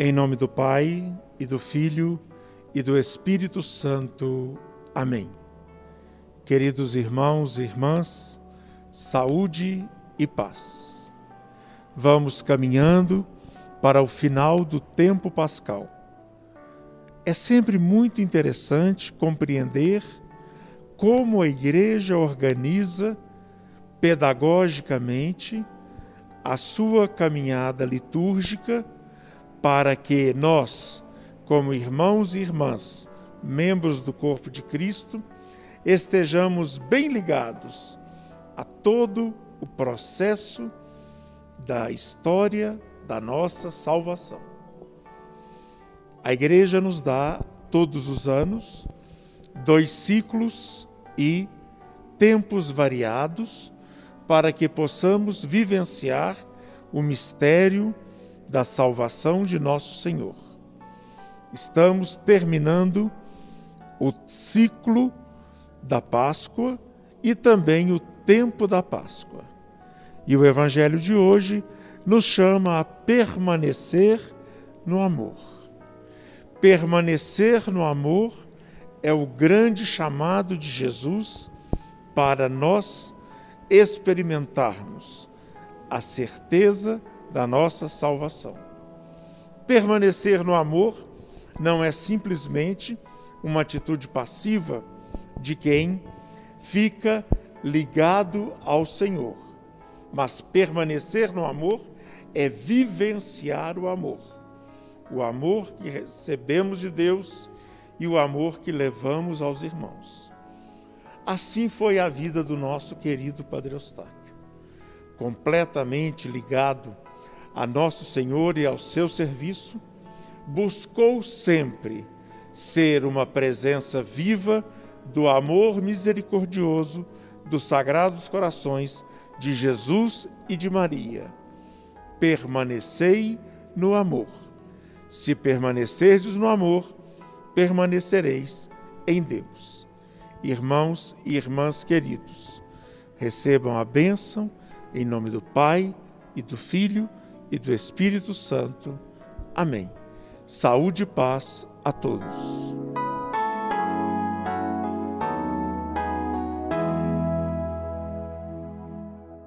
Em nome do Pai, e do Filho, e do Espírito Santo. Amém. Queridos irmãos e irmãs, saúde e paz. Vamos caminhando para o final do tempo pascal. É sempre muito interessante compreender como a Igreja organiza pedagogicamente a sua caminhada litúrgica para que nós, como irmãos e irmãs, membros do corpo de Cristo, estejamos bem ligados a todo o processo da história da nossa salvação. A igreja nos dá todos os anos dois ciclos e tempos variados para que possamos vivenciar o mistério da salvação de nosso Senhor. Estamos terminando o ciclo da Páscoa e também o tempo da Páscoa. E o Evangelho de hoje nos chama a permanecer no amor. Permanecer no amor é o grande chamado de Jesus para nós experimentarmos a certeza da nossa salvação. Permanecer no amor não é simplesmente uma atitude passiva de quem fica ligado ao Senhor, mas permanecer no amor é vivenciar o amor. O amor que recebemos de Deus e o amor que levamos aos irmãos. Assim foi a vida do nosso querido Padre Eustáquio, completamente ligado a nosso Senhor e ao seu serviço, buscou sempre ser uma presença viva do amor misericordioso dos Sagrados Corações de Jesus e de Maria. Permanecei no amor. Se permanecerdes no amor, permanecereis em Deus. Irmãos e irmãs queridos, recebam a bênção em nome do Pai e do Filho e do Espírito Santo. Amém. Saúde e paz a todos.